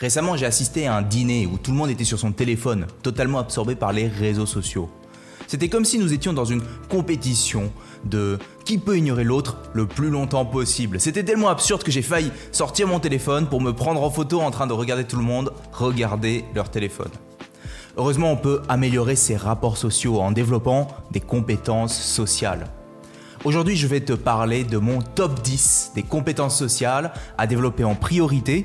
Récemment, j'ai assisté à un dîner où tout le monde était sur son téléphone, totalement absorbé par les réseaux sociaux. C'était comme si nous étions dans une compétition de qui peut ignorer l'autre le plus longtemps possible. C'était tellement absurde que j'ai failli sortir mon téléphone pour me prendre en photo en train de regarder tout le monde regarder leur téléphone. Heureusement, on peut améliorer ses rapports sociaux en développant des compétences sociales. Aujourd'hui, je vais te parler de mon top 10 des compétences sociales à développer en priorité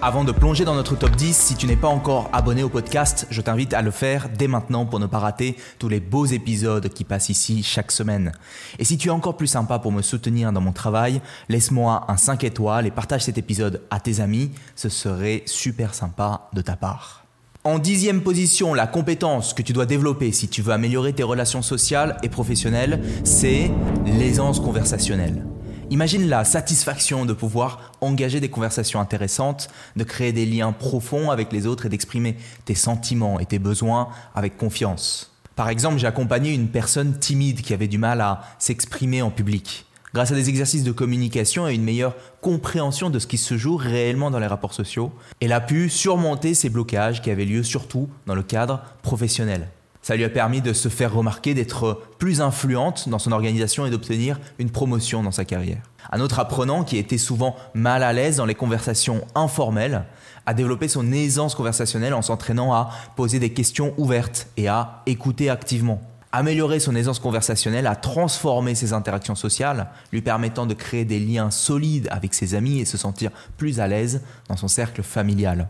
Avant de plonger dans notre top 10, si tu n'es pas encore abonné au podcast, je t'invite à le faire dès maintenant pour ne pas rater tous les beaux épisodes qui passent ici chaque semaine. Et si tu es encore plus sympa pour me soutenir dans mon travail, laisse-moi un 5 étoiles et partage cet épisode à tes amis, ce serait super sympa de ta part. En dixième position, la compétence que tu dois développer si tu veux améliorer tes relations sociales et professionnelles, c'est l'aisance conversationnelle. Imagine la satisfaction de pouvoir engager des conversations intéressantes, de créer des liens profonds avec les autres et d'exprimer tes sentiments et tes besoins avec confiance. Par exemple, j'ai accompagné une personne timide qui avait du mal à s'exprimer en public. Grâce à des exercices de communication et une meilleure compréhension de ce qui se joue réellement dans les rapports sociaux, elle a pu surmonter ces blocages qui avaient lieu surtout dans le cadre professionnel. Ça lui a permis de se faire remarquer, d'être plus influente dans son organisation et d'obtenir une promotion dans sa carrière. Un autre apprenant qui était souvent mal à l'aise dans les conversations informelles a développé son aisance conversationnelle en s'entraînant à poser des questions ouvertes et à écouter activement. Améliorer son aisance conversationnelle a transformé ses interactions sociales, lui permettant de créer des liens solides avec ses amis et se sentir plus à l'aise dans son cercle familial.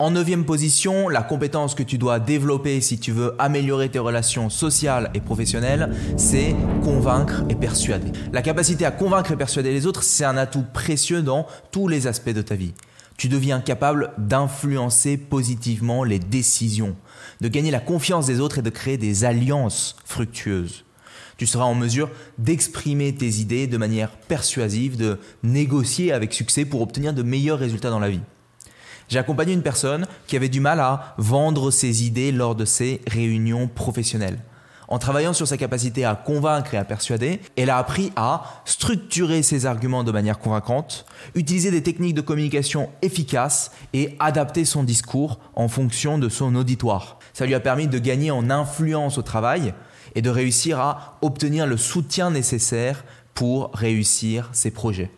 En neuvième position, la compétence que tu dois développer si tu veux améliorer tes relations sociales et professionnelles, c'est convaincre et persuader. La capacité à convaincre et persuader les autres, c'est un atout précieux dans tous les aspects de ta vie. Tu deviens capable d'influencer positivement les décisions, de gagner la confiance des autres et de créer des alliances fructueuses. Tu seras en mesure d'exprimer tes idées de manière persuasive, de négocier avec succès pour obtenir de meilleurs résultats dans la vie. J'ai accompagné une personne qui avait du mal à vendre ses idées lors de ses réunions professionnelles. En travaillant sur sa capacité à convaincre et à persuader, elle a appris à structurer ses arguments de manière convaincante, utiliser des techniques de communication efficaces et adapter son discours en fonction de son auditoire. Ça lui a permis de gagner en influence au travail et de réussir à obtenir le soutien nécessaire pour réussir ses projets.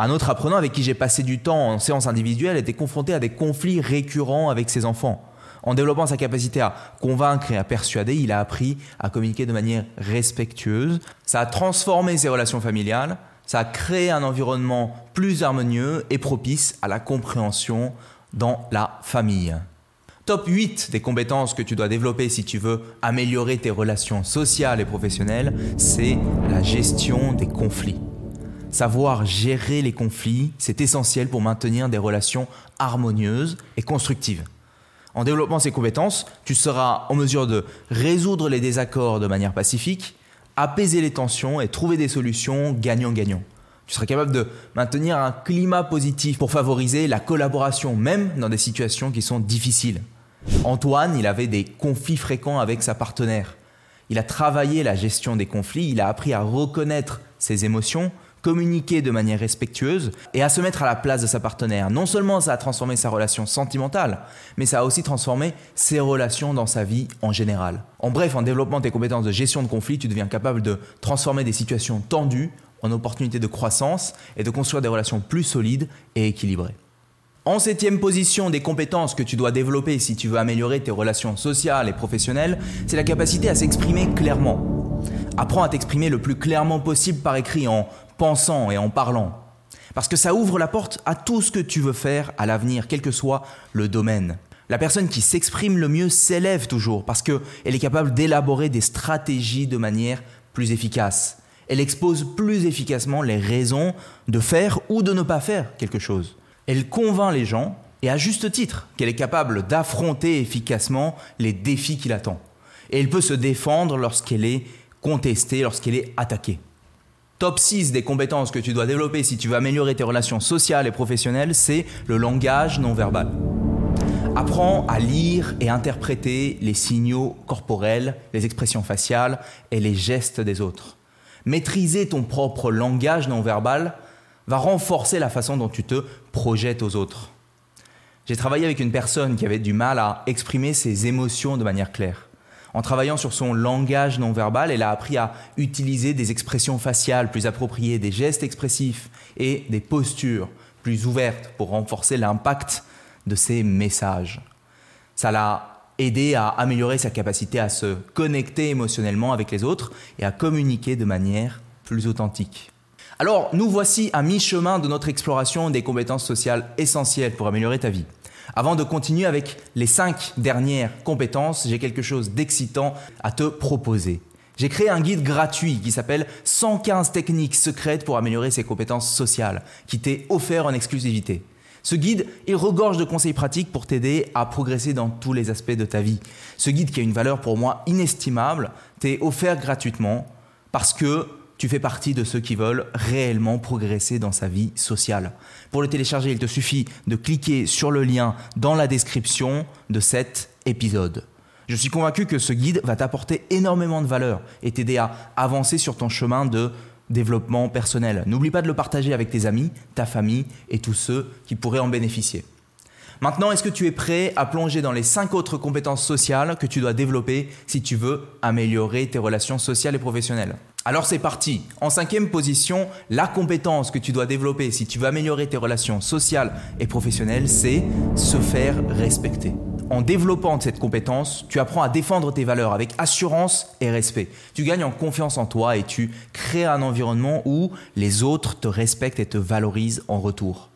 Un autre apprenant avec qui j'ai passé du temps en séance individuelle était confronté à des conflits récurrents avec ses enfants. En développant sa capacité à convaincre et à persuader, il a appris à communiquer de manière respectueuse. Ça a transformé ses relations familiales, ça a créé un environnement plus harmonieux et propice à la compréhension dans la famille. Top 8 des compétences que tu dois développer si tu veux améliorer tes relations sociales et professionnelles, c'est la gestion des conflits. Savoir gérer les conflits, c'est essentiel pour maintenir des relations harmonieuses et constructives. En développant ces compétences, tu seras en mesure de résoudre les désaccords de manière pacifique, apaiser les tensions et trouver des solutions gagnant-gagnant. Tu seras capable de maintenir un climat positif pour favoriser la collaboration, même dans des situations qui sont difficiles. Antoine, il avait des conflits fréquents avec sa partenaire. Il a travaillé la gestion des conflits, il a appris à reconnaître ses émotions, communiquer de manière respectueuse et à se mettre à la place de sa partenaire. Non seulement ça a transformé sa relation sentimentale, mais ça a aussi transformé ses relations dans sa vie en général. En bref, en développant tes compétences de gestion de conflit, tu deviens capable de transformer des situations tendues en opportunités de croissance et de construire des relations plus solides et équilibrées. En septième position des compétences que tu dois développer si tu veux améliorer tes relations sociales et professionnelles, c'est la capacité à s'exprimer clairement. Apprends à t'exprimer le plus clairement possible par écrit en pensant et en parlant. Parce que ça ouvre la porte à tout ce que tu veux faire à l'avenir, quel que soit le domaine. La personne qui s'exprime le mieux s'élève toujours parce qu'elle est capable d'élaborer des stratégies de manière plus efficace. Elle expose plus efficacement les raisons de faire ou de ne pas faire quelque chose. Elle convainc les gens et à juste titre, qu'elle est capable d'affronter efficacement les défis qui l'attendent. Et elle peut se défendre lorsqu'elle est contestée, lorsqu'elle est attaquée. Top 6 des compétences que tu dois développer si tu veux améliorer tes relations sociales et professionnelles, c'est le langage non verbal. Apprends à lire et interpréter les signaux corporels, les expressions faciales et les gestes des autres. Maîtriser ton propre langage non verbal va renforcer la façon dont tu te projettes aux autres. J'ai travaillé avec une personne qui avait du mal à exprimer ses émotions de manière claire. En travaillant sur son langage non verbal, elle a appris à utiliser des expressions faciales plus appropriées, des gestes expressifs et des postures plus ouvertes pour renforcer l'impact de ses messages. Ça l'a aidé à améliorer sa capacité à se connecter émotionnellement avec les autres et à communiquer de manière plus authentique. Alors, nous voici à mi-chemin de notre exploration des compétences sociales essentielles pour améliorer ta vie. Avant de continuer avec les cinq dernières compétences, j'ai quelque chose d'excitant à te proposer. J'ai créé un guide gratuit qui s'appelle 115 techniques secrètes pour améliorer ses compétences sociales, qui t'est offert en exclusivité. Ce guide, il regorge de conseils pratiques pour t'aider à progresser dans tous les aspects de ta vie. Ce guide qui a une valeur pour moi inestimable, t'est offert gratuitement parce que tu fais partie de ceux qui veulent réellement progresser dans sa vie sociale. Pour le télécharger, il te suffit de cliquer sur le lien dans la description de cet épisode. Je suis convaincu que ce guide va t'apporter énormément de valeur et t'aider à avancer sur ton chemin de développement personnel. N'oublie pas de le partager avec tes amis, ta famille et tous ceux qui pourraient en bénéficier. Maintenant, est-ce que tu es prêt à plonger dans les cinq autres compétences sociales que tu dois développer si tu veux améliorer tes relations sociales et professionnelles? Alors c'est parti. En cinquième position, la compétence que tu dois développer si tu veux améliorer tes relations sociales et professionnelles, c'est se faire respecter. En développant cette compétence, tu apprends à défendre tes valeurs avec assurance et respect. Tu gagnes en confiance en toi et tu crées un environnement où les autres te respectent et te valorisent en retour.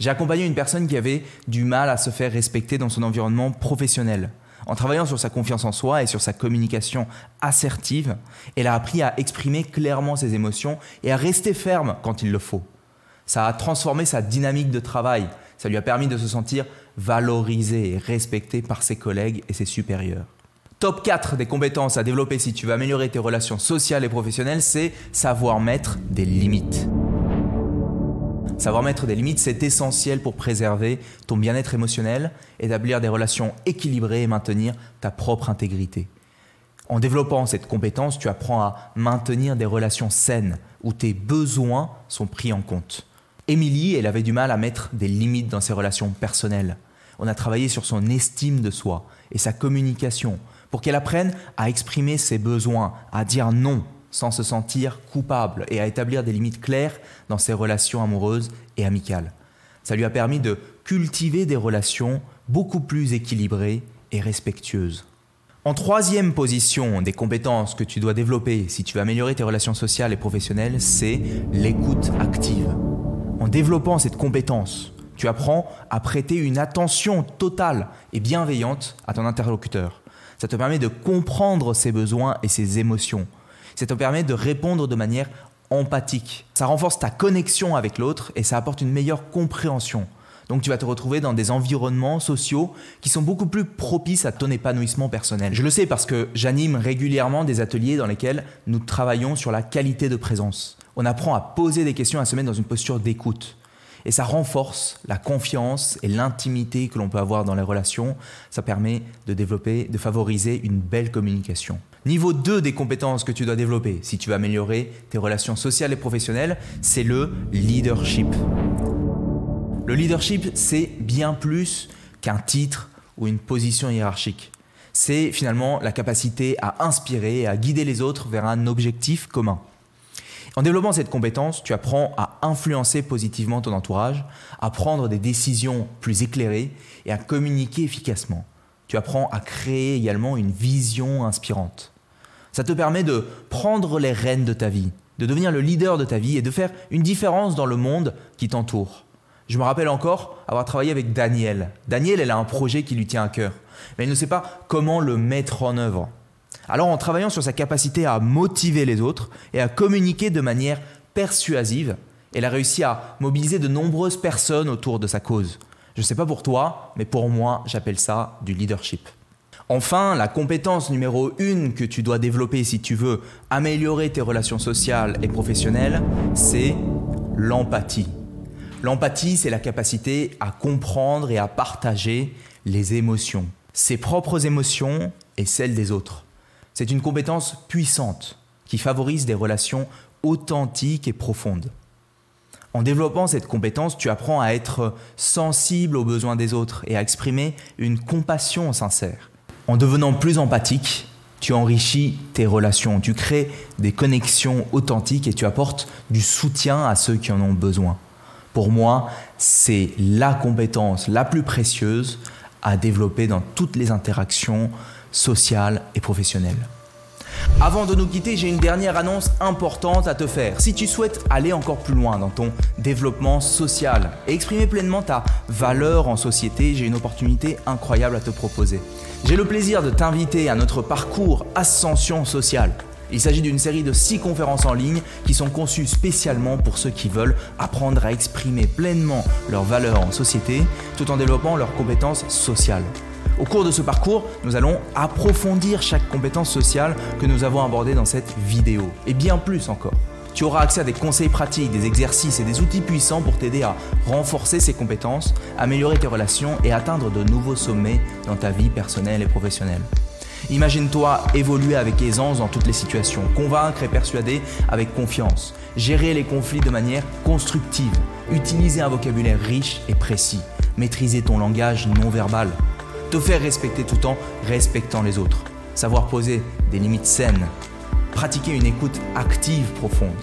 J'ai accompagné une personne qui avait du mal à se faire respecter dans son environnement professionnel. En travaillant sur sa confiance en soi et sur sa communication assertive, elle a appris à exprimer clairement ses émotions et à rester ferme quand il le faut. Ça a transformé sa dynamique de travail. Ça lui a permis de se sentir valorisé et respecté par ses collègues et ses supérieurs. Top 4 des compétences à développer si tu veux améliorer tes relations sociales et professionnelles, c'est savoir mettre des limites. Savoir mettre des limites, c'est essentiel pour préserver ton bien-être émotionnel, établir des relations équilibrées et maintenir ta propre intégrité. En développant cette compétence, tu apprends à maintenir des relations saines où tes besoins sont pris en compte. Émilie, elle avait du mal à mettre des limites dans ses relations personnelles. On a travaillé sur son estime de soi et sa communication pour qu'elle apprenne à exprimer ses besoins, à dire non sans se sentir coupable et à établir des limites claires dans ses relations amoureuses et amicales. Ça lui a permis de cultiver des relations beaucoup plus équilibrées et respectueuses. En troisième position des compétences que tu dois développer si tu veux améliorer tes relations sociales et professionnelles, c'est l'écoute active. En développant cette compétence, tu apprends à prêter une attention totale et bienveillante à ton interlocuteur. Ça te permet de comprendre ses besoins et ses émotions, ça te permet de répondre de manière empathique. Ça renforce ta connexion avec l'autre et ça apporte une meilleure compréhension. Donc tu vas te retrouver dans des environnements sociaux qui sont beaucoup plus propices à ton épanouissement personnel. Je le sais parce que j'anime régulièrement des ateliers dans lesquels nous travaillons sur la qualité de présence. On apprend à poser des questions, à se mettre dans une posture d'écoute. Et ça renforce la confiance et l'intimité que l'on peut avoir dans les relations. Ça permet de développer, de favoriser une belle communication. Niveau 2 des compétences que tu dois développer si tu veux améliorer tes relations sociales et professionnelles, c'est le leadership. Le leadership, c'est bien plus qu'un titre ou une position hiérarchique. C'est finalement la capacité à inspirer et à guider les autres vers un objectif commun. En développant cette compétence, tu apprends à influencer positivement ton entourage, à prendre des décisions plus éclairées et à communiquer efficacement. Tu apprends à créer également une vision inspirante. Ça te permet de prendre les rênes de ta vie, de devenir le leader de ta vie et de faire une différence dans le monde qui t'entoure. Je me rappelle encore avoir travaillé avec Daniel. Daniel, elle a un projet qui lui tient à cœur, mais elle ne sait pas comment le mettre en œuvre. Alors en travaillant sur sa capacité à motiver les autres et à communiquer de manière persuasive, elle a réussi à mobiliser de nombreuses personnes autour de sa cause. Je ne sais pas pour toi, mais pour moi, j'appelle ça du leadership. Enfin, la compétence numéro une que tu dois développer si tu veux améliorer tes relations sociales et professionnelles, c'est l'empathie. L'empathie, c'est la capacité à comprendre et à partager les émotions, ses propres émotions et celles des autres. C'est une compétence puissante qui favorise des relations authentiques et profondes. En développant cette compétence, tu apprends à être sensible aux besoins des autres et à exprimer une compassion sincère. En devenant plus empathique, tu enrichis tes relations, tu crées des connexions authentiques et tu apportes du soutien à ceux qui en ont besoin. Pour moi, c'est la compétence la plus précieuse à développer dans toutes les interactions sociales et professionnelles. Avant de nous quitter, j'ai une dernière annonce importante à te faire. Si tu souhaites aller encore plus loin dans ton développement social et exprimer pleinement ta valeur en société, j'ai une opportunité incroyable à te proposer. J'ai le plaisir de t'inviter à notre parcours Ascension sociale. Il s'agit d'une série de 6 conférences en ligne qui sont conçues spécialement pour ceux qui veulent apprendre à exprimer pleinement leurs valeurs en société tout en développant leurs compétences sociales. Au cours de ce parcours, nous allons approfondir chaque compétence sociale que nous avons abordée dans cette vidéo, et bien plus encore. Tu auras accès à des conseils pratiques, des exercices et des outils puissants pour t'aider à renforcer ces compétences, améliorer tes relations et atteindre de nouveaux sommets dans ta vie personnelle et professionnelle. Imagine-toi évoluer avec aisance dans toutes les situations, convaincre et persuader avec confiance, gérer les conflits de manière constructive, utiliser un vocabulaire riche et précis, maîtriser ton langage non verbal, te faire respecter tout en respectant les autres, savoir poser des limites saines, pratiquer une écoute active profonde,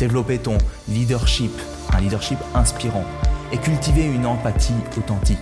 développer ton leadership, un leadership inspirant, et cultiver une empathie authentique.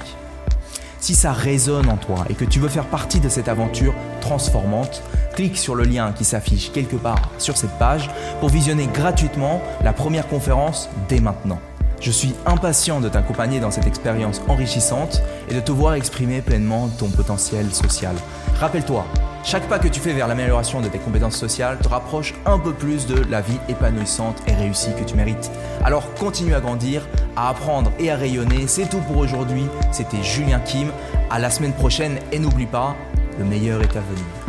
Si ça résonne en toi et que tu veux faire partie de cette aventure transformante, clique sur le lien qui s'affiche quelque part sur cette page pour visionner gratuitement la première conférence dès maintenant. Je suis impatient de t'accompagner dans cette expérience enrichissante et de te voir exprimer pleinement ton potentiel social. Rappelle-toi, chaque pas que tu fais vers l'amélioration de tes compétences sociales te rapproche un peu plus de la vie épanouissante et réussie que tu mérites. Alors continue à grandir, à apprendre et à rayonner. C'est tout pour aujourd'hui. C'était Julien Kim. À la semaine prochaine et n'oublie pas, le meilleur est à venir.